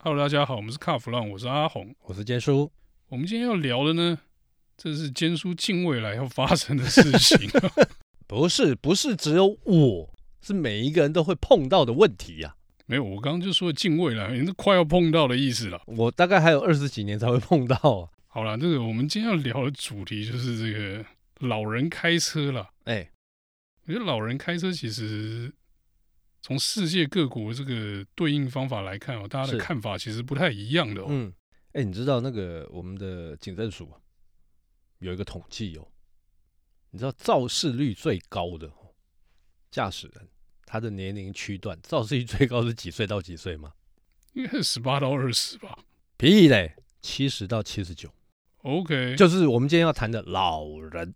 Hello，大家好，我们是卡弗朗，我是阿红，我是坚叔。我们今天要聊的呢，这是坚叔近未来要发生的事情。不是，不是只有我，是每一个人都会碰到的问题呀、啊。没有，我刚刚就说近未来，你是快要碰到的意思了。我大概还有二十几年才会碰到、啊。好了，这个我们今天要聊的主题就是这个老人开车了。哎、欸，我觉得老人开车其实。从世界各国这个对应方法来看哦，大家的看法其实不太一样的哦。嗯，哎，你知道那个我们的警政署有一个统计哦，你知道肇事率最高的驾驶人，他的年龄区段肇事率最高是几岁到几岁吗？应该是十八到二十吧。屁嘞，七十到七十九。OK，就是我们今天要谈的老人。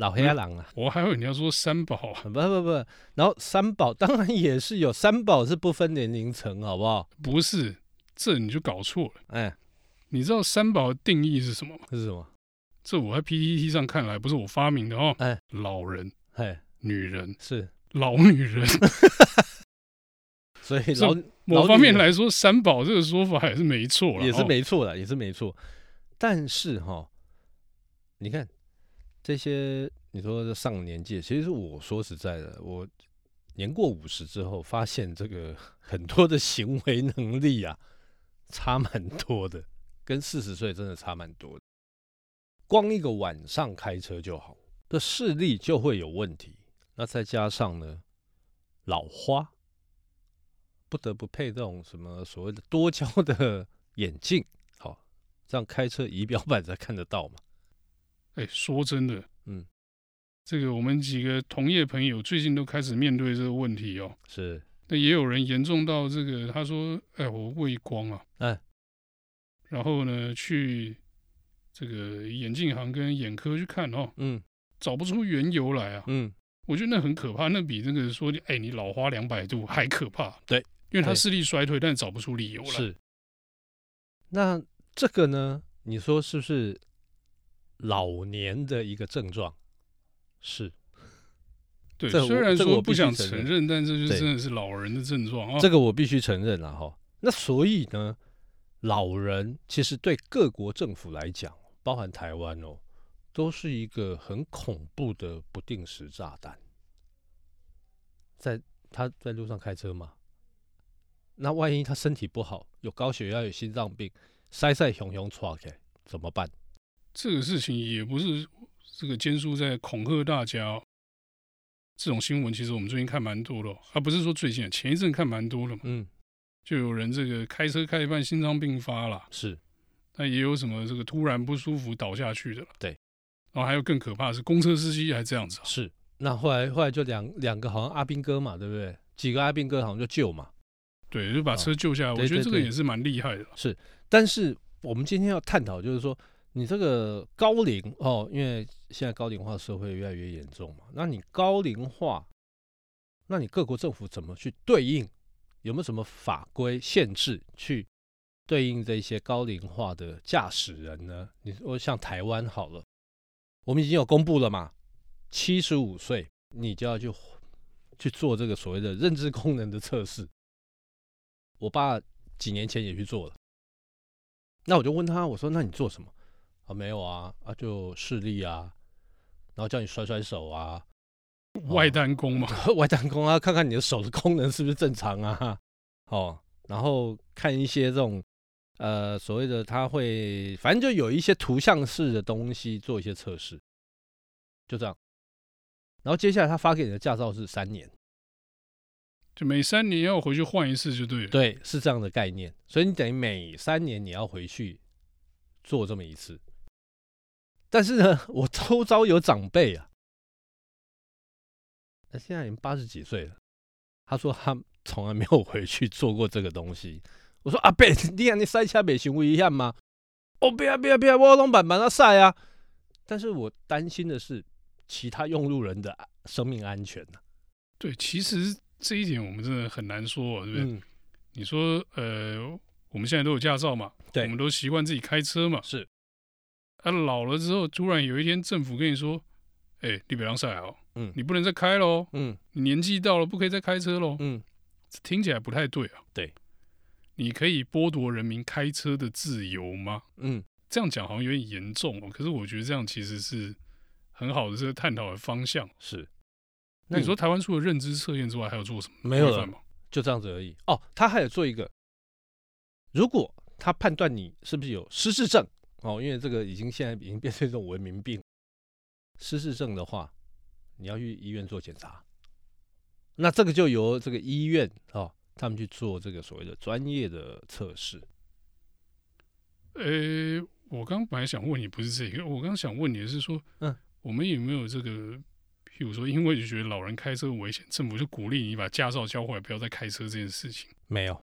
老黑狼啊！我还以为你要说三宝啊，不不不，然后三宝当然也是有，三宝是不分年龄层，好不好？不是，这你就搞错了。哎，你知道三宝的定义是什么吗？是什么？这我在 PPT 上看来不是我发明的哦。哎，老人，哎，女人是老女人，所以老某方面来说，三宝这个说法也是没错，也是没错的，也是没错。但是哈，你看。这些你说的上年纪，其实我说实在的，我年过五十之后，发现这个很多的行为能力啊，差蛮多的，跟四十岁真的差蛮多。光一个晚上开车就好，这视力就会有问题。那再加上呢，老花，不得不配这种什么所谓的多焦的眼镜，好，这样开车仪表板才看得到嘛。哎，说真的，嗯，这个我们几个同业朋友最近都开始面对这个问题哦。是，那也有人严重到这个，他说：“哎，我畏光啊。”哎，然后呢，去这个眼镜行跟眼科去看哦，嗯，找不出缘由来啊。嗯，我觉得那很可怕，那比那个说哎你老花两百度还可怕。对，因为他视力衰退，但找不出理由来。是，那这个呢？你说是不是？老年的一个症状是，对，虽然说不想承认，但这就真的是老人的症状啊。这个我必须承认了哈。那所以呢，老人其实对各国政府来讲，包含台湾哦，都是一个很恐怖的不定时炸弹。在他在路上开车嘛，那万一他身体不好，有高血压、有心脏病，塞塞熊熊闯开怎么办？这个事情也不是这个坚叔在恐吓大家，哦，这种新闻其实我们最近看蛮多的，哦，啊，不是说最近，前一阵看蛮多的嘛。嗯，就有人这个开车开一半心脏病发了，是，那也有什么这个突然不舒服倒下去的了。对，然后还有更可怕的是公车司机还这样子，哦。是，那后来后来就两两个好像阿兵哥嘛，对不对？几个阿兵哥好像就救嘛，对，就把车救下来。哦，我觉得这个也是蛮厉害的。是，但是我们今天要探讨就是说。你这个高龄哦，因为现在高龄化社会越来越严重嘛，那你高龄化，那你各国政府怎么去对应？有没有什么法规限制去对应这些高龄化的驾驶人呢？你说像台湾好了，我们已经有公布了嘛，七十五岁你就要去去做这个所谓的认知功能的测试。我爸几年前也去做了，那我就问他，我说那你做什么？啊，没有啊，啊，就视力啊，然后叫你甩甩手啊，外单功嘛，外单功啊，看看你的手的功能是不是正常啊，哦，然后看一些这种呃所谓的他会，反正就有一些图像式的东西做一些测试，就这样，然后接下来他发给你的驾照是三年，就每三年要回去换一次就对了，对，是这样的概念，所以你等于每三年你要回去做这么一次。但是呢，我周遭有长辈啊，他现在已经八十几岁了。他说他从来没有回去做过这个东西。我说阿伯，你看你塞车没行为一样吗？哦，不要不要不要，我拢慢慢的塞啊。但是我担心的是其他用路人的生命安全呢、啊。对，其实这一点我们真的很难说，对不对？嗯、你说呃，我们现在都有驾照嘛，对，我们都习惯自己开车嘛，是。他、啊、老了之后，突然有一天政府跟你说：“哎、欸，你别让赛哦，嗯，你不能再开喽，嗯，你年纪到了，不可以再开车喽，嗯，听起来不太对啊。”对，你可以剥夺人民开车的自由吗？嗯，这样讲好像有点严重哦。可是我觉得这样其实是很好的这个探讨的方向。是，那你说台湾除了认知测验之外，还有做什么？没有了，就这样子而已。哦，他还有做一个，如果他判断你是不是有失智症哦，因为这个已经现在已经变成一种文明病，失智症的话，你要去医院做检查。那这个就由这个医院哦，他们去做这个所谓的专业的测试。呃，我刚本来想问你不是这个，我刚想问你的是说，嗯，我们有没有这个，譬如说，因为就觉得老人开车危险，政府就鼓励你把驾照交回来，不要再开车这件事情？没有。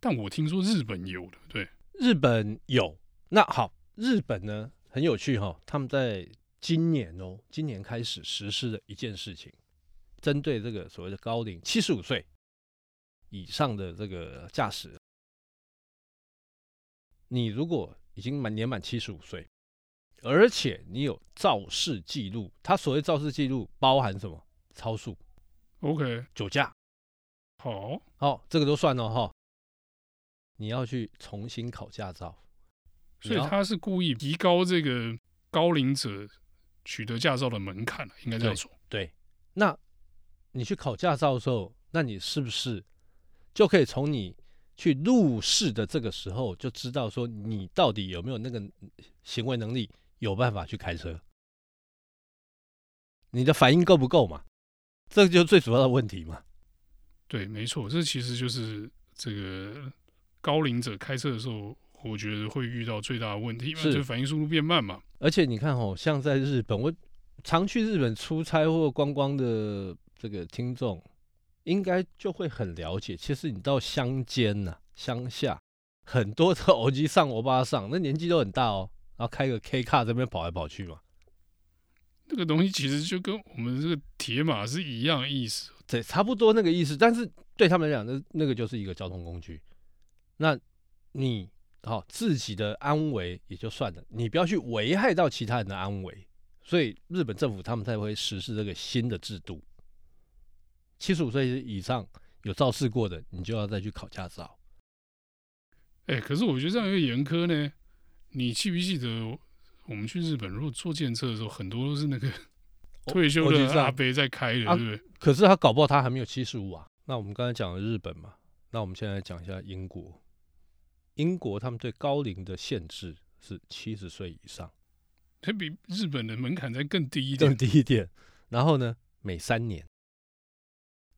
但我听说日本有的，对，日本有。那好，日本呢很有趣哈、哦，他们在今年哦，今年开始实施的一件事情。针对这个所谓的高龄七十五岁以上的这个驾驶，你如果已经满年满七十五岁，而且你有肇事记录，他所谓肇事记录包含什么？超速，OK，酒驾，好，好，这个都算了哈。你要去重新考驾照，所以他是故意提高这个高龄者取得驾照的门槛，应该这样说。对，那。你去考驾照的时候，那你是不是就可以从你去入试的这个时候就知道说你到底有没有那个行为能力，有办法去开车？你的反应够不够嘛？这个就是最主要的问题嘛。对，没错，这其实就是这个高龄者开车的时候，我觉得会遇到最大的问题嘛，是就反应速度变慢嘛。而且你看哦，像在日本，我常去日本出差或观光的。这个听众应该就会很了解，其实你到乡间呐、乡下，很多的欧吉桑、欧巴上，那年纪都很大哦，然后开个 K 卡这边跑来跑去嘛。那个东西其实就跟我们这个铁马是一样的意思，对，差不多那个意思。但是对他们来讲，那那个就是一个交通工具。那你好、哦、自己的安危也就算了，你不要去危害到其他人的安危。所以日本政府他们才会实施这个新的制度。七十五岁以上有肇事过的，你就要再去考驾照。哎、欸，可是我觉得这样有点严苛呢。你记不记得我们去日本，如果坐电车的时候，很多都是那个退休的阿伯在开的，对不对？可是他搞不好他还没有七十五啊。那我们刚才讲了日本嘛，那我们现在讲一下英国。英国他们对高龄的限制是七十岁以上，它比日本的门槛再更低一点，更低一点。然后呢，每三年。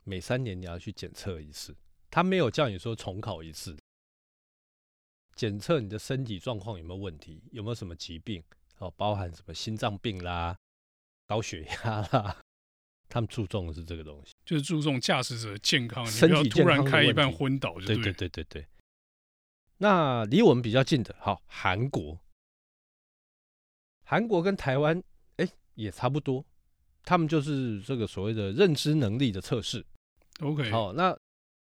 每三年你要去检测一次，他没有叫你说重考一次，检测你的身体状况有没有问题，有没有什么疾病，哦，包含什么心脏病啦、高血压啦，他们注重的是这个东西，就是注重驾驶者的健康，身体突然开一半昏倒就对，对对对对对。那离我们比较近的，好，韩国，韩国跟台湾哎也差不多，他们就是这个所谓的认知能力的测试。OK，好，那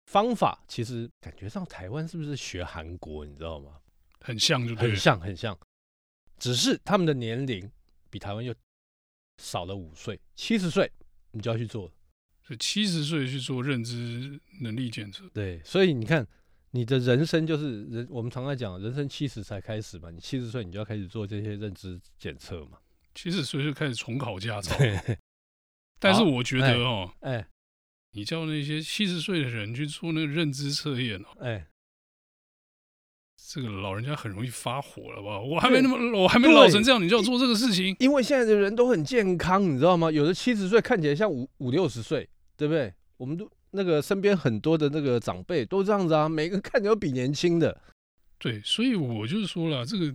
方法其实感觉上台湾是不是学韩国？你知道吗？很像，就很像，很像，只是他们的年龄比台湾又少了五岁，七十岁你就要去做了，所以七十岁去做认知能力检测。对，所以你看，你的人生就是人，我们常在讲，人生七十才开始嘛，你七十岁你就要开始做这些认知检测嘛，七十岁就开始重考驾照。但是我觉得哦，哎。欸你叫那些七十岁的人去做那个认知测验哦，哎，这个老人家很容易发火了吧？我还没那么，我还没老成这样，你就要做这个事情？因为现在的人都很健康，你知道吗？有的七十岁看起来像五五六十岁，对不对？我们都那个身边很多的那个长辈都这样子啊，每个看起来都比年轻的。对，所以我就是说了，这个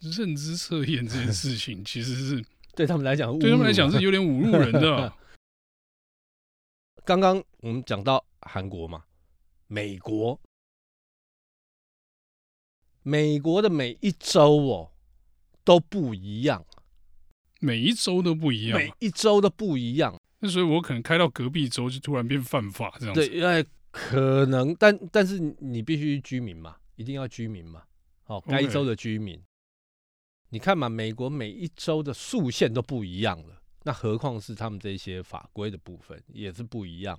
认知测验这件事 情，其实是对他们来讲，对他们来讲是有点侮辱人的。刚刚我们讲到韩国嘛，美国，美国的每一周哦都不一样，每一周都不一样，每一周都不一样。那所以我可能开到隔壁州就突然变犯法这样子。对，因为可能，但但是你必须居民嘛，一定要居民嘛。哦，该州的居民.你看嘛，美国每一州的速限都不一样了。那何况是他们这些法规的部分也是不一样。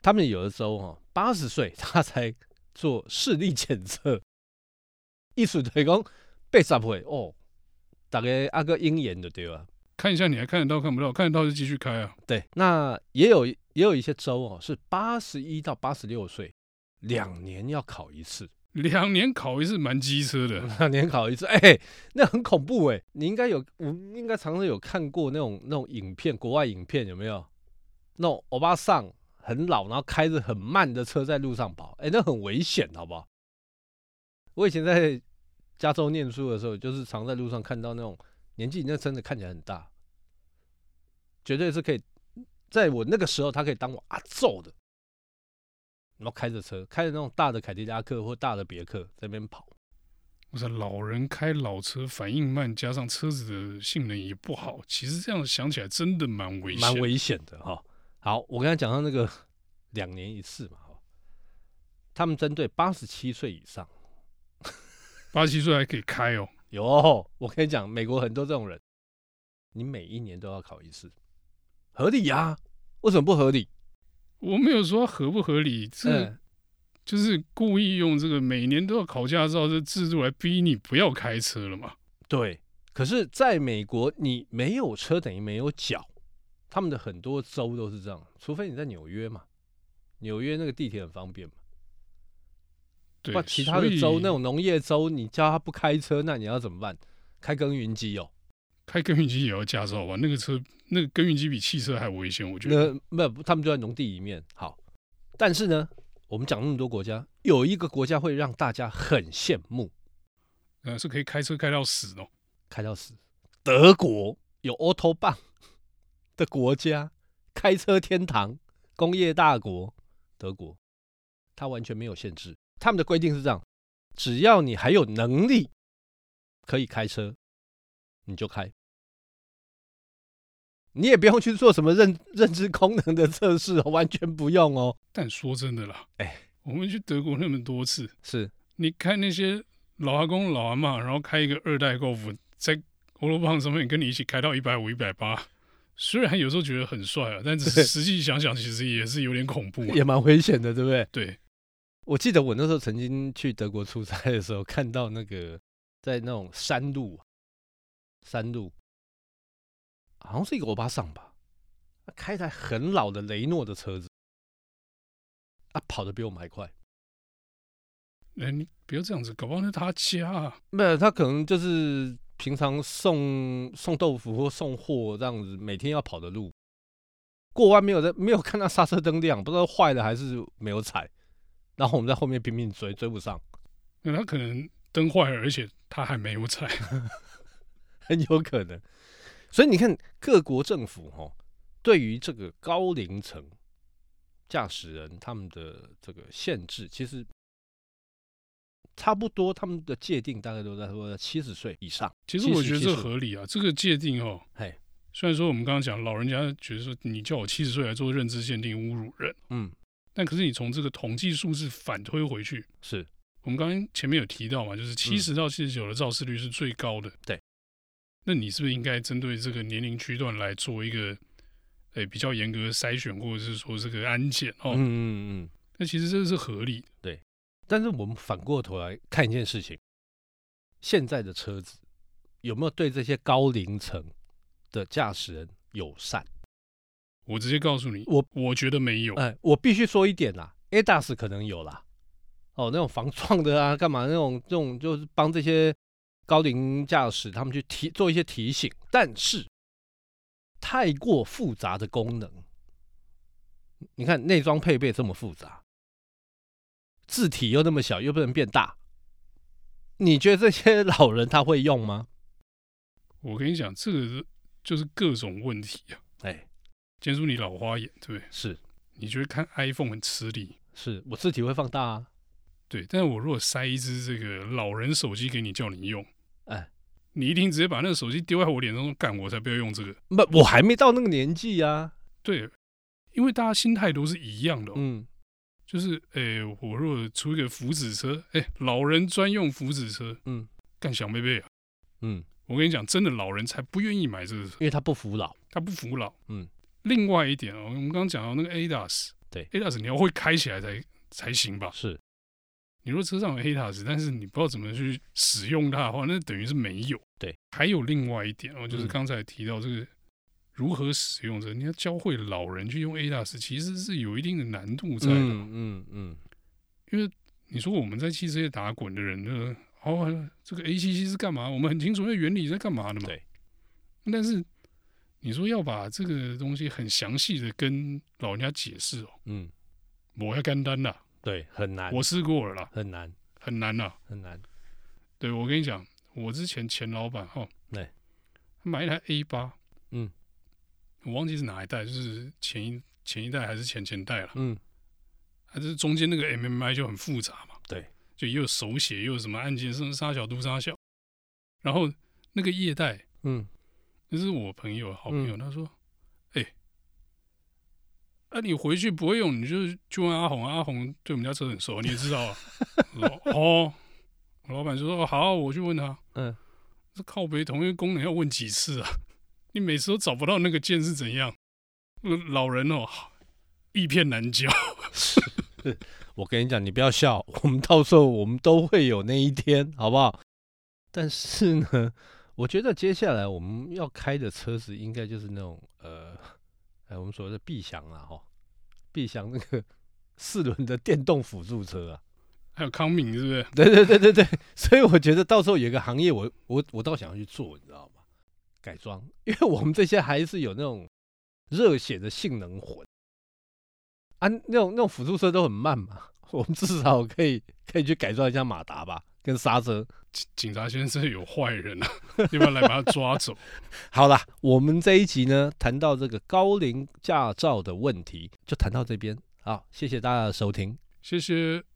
他们有的州哈，八十岁他才做视力检测，意思就是讲八十岁哦，大概阿个鹰眼的对吧？看一下你还看得到看不到？看得到就继续开啊。对，那也有也有一些州哦，是八十一到八十六岁，两年要考一次。两年考一次蛮机车的，两年考一次，哎、欸，那很恐怖哎、欸。你应该有，我应该常常有看过那种那种影片，国外影片有没有？那种欧巴桑很老，然后开着很慢的车在路上跑，哎、欸，那很危险，好不好？我以前在加州念书的时候，就是常在路上看到那种年纪那真的看起来很大，绝对是可以，在我那个时候，他可以当我阿揍的。然后开着车，开着那种大的凯迪拉克或大的别克在那边跑。我说老人开老车反应慢，加上车子的性能也不好，其实这样想起来真的蛮危险，蛮危险的哈。好，我刚才讲到那个两年一次嘛，哈，他们针对八十七岁以上，八十七岁还可以开哦。有，我跟你讲，美国很多这种人，你每一年都要考一次，合理呀、啊？为什么不合理？我没有说合不合理，这就是故意用这个每年都要考驾照这制度来逼你不要开车了嘛。对，可是在美国，你没有车等于没有脚，他们的很多州都是这样，除非你在纽约嘛，纽约那个地铁很方便嘛。对，其他的州那种农业州，你叫他不开车，那你要怎么办？开耕耘机哦。开耕耘机也要驾照吧？那个车，那个耕耘机比汽车还危险，我觉得。那没有，他们就在农地里面。好，但是呢，我们讲那么多国家，有一个国家会让大家很羡慕，呃，是可以开车开到死哦，开到死。德国有 Autobahn 的国家，开车天堂，工业大国。德国，它完全没有限制，他们的规定是这样：只要你还有能力可以开车，你就开。你也不用去做什么认认知功能的测试哦，完全不用哦。但说真的啦，哎，我们去德国那么多次，是你看那些老阿公老阿妈，然后开一个二代高尔夫，在欧罗棒上面跟你一起开到一百五、一百八，虽然有时候觉得很帅啊，但是 实际想想，其实也是有点恐怖啊，也蛮危险的，对不对？对，我记得我那时候曾经去德国出差的时候，看到那个在那种山路，山路。好像是一个欧巴桑吧，他开一台很老的雷诺的车子，啊跑得比我们还快。哎，你不要这样子，搞不好是他家啊。没有，他可能就是平常送送豆腐或送货这样子，每天要跑的路。过弯没有在，没有看到刹车灯亮，不知道坏了还是没有踩。然后我们在后面拼命追，追不上。那他可能灯坏了，而且他还没有踩，很有可能。所以你看，各国政府哈，对于这个高龄层驾驶人他们的这个限制，其实差不多，他们的界定大概都在说七十岁以上。其实我觉得这合理啊，这个界定哦，嘿，虽然说我们刚刚讲老人家觉得说你叫我七十岁来做认知鉴定侮辱人，嗯，但可是你从这个统计数字反推回去，是我们刚刚前面有提到嘛，就是七十到七十九的肇事率是最高的，对。那你是不是应该针对这个年龄区段来做一个，诶、欸、比较严格的筛选，或者是说这个安检哦？嗯嗯嗯。那其实这是合理的，对。但是我们反过头来看一件事情，现在的车子有没有对这些高龄层的驾驶人友善？我直接告诉你，我我觉得没有。哎、欸，我必须说一点啦，ADAS 可能有啦，哦，那种防撞的啊，干嘛那种这种就是帮这些。高龄驾驶，他们去提做一些提醒，但是太过复杂的功能，你看内装配备这么复杂，字体又那么小，又不能变大，你觉得这些老人他会用吗？我跟你讲，这个就是各种问题啊！哎，建筑你老花眼，对不对？是，你觉得看 iPhone 很吃力？是我字体会放大啊，对。但是我如果塞一只这个老人手机给你，叫你用。哎，你一定直接把那个手机丢在我脸上干，我才不要用这个。不，我还没到那个年纪啊。对，因为大家心态都是一样的、哦。嗯，就是，哎、欸，我如果出一个福祉车，哎、欸，老人专用福祉车，嗯，干小妹妹啊。嗯，我跟你讲，真的老人才不愿意买这个车，因为他不服老，他不服老。嗯，另外一点哦，我们刚刚讲到那个 ADAS，对，ADAS 你要会开起来才才行吧？是。你如果车上有 ADAS，但是你不知道怎么去使用它的话，那等于是没有。对，还有另外一点哦，就是刚才提到这个如何使用这个，你要教会老人去用 ADAS，其实是有一定的难度在的。嗯嗯，嗯，因为你说我们在汽车业打滚的人，呢，哦，这个 ACC 是干嘛？我们很清楚那原理在干嘛的嘛。对。但是你说要把这个东西很详细的跟老人家解释哦，嗯，我要干单了，对，很难。我试过了啦，很难，很难呐，很难。对，我跟你讲，我之前前老板哈，对，他买一台 A 八，嗯，我忘记是哪一代，就是前一前一代还是前前代了，嗯。它就是中间那个 MMI 就很复杂嘛，对，就又有手写，又有什么按键，甚至杀小度杀小，然后那个液带，嗯，那是我朋友好朋友，嗯、他说，哎、欸，那、啊、你回去不会用，你就去问阿红，阿红对我们家车很熟，你也知道啊。哦，我老板就说好，我去问他，嗯，这靠北同一个功能要问几次啊？你每次都找不到那个键是怎样？老人哦，一片难教。我跟你讲，你不要笑，我们到时候我们都会有那一天，好不好？但是呢，我觉得接下来我们要开的车子应该就是那种呃，哎，我们所谓的 B 翔啊，哈，，B 翔那个 四轮的电动辅助车啊，还有康敏是不是？对对对对对，所以我觉得到时候有一个行业我，我我我倒想要去做，你知道吗？改装，因为我们这些还是有那种热血的性能魂。啊，那种那种辅助车都很慢嘛，我们至少可以可以去改装一下马达吧，跟刹车。警察先生有坏人啊，要不要来把他抓走？好了，我们这一集呢，谈到这个高龄驾照的问题，就谈到这边。好，谢谢大家的收听，谢谢。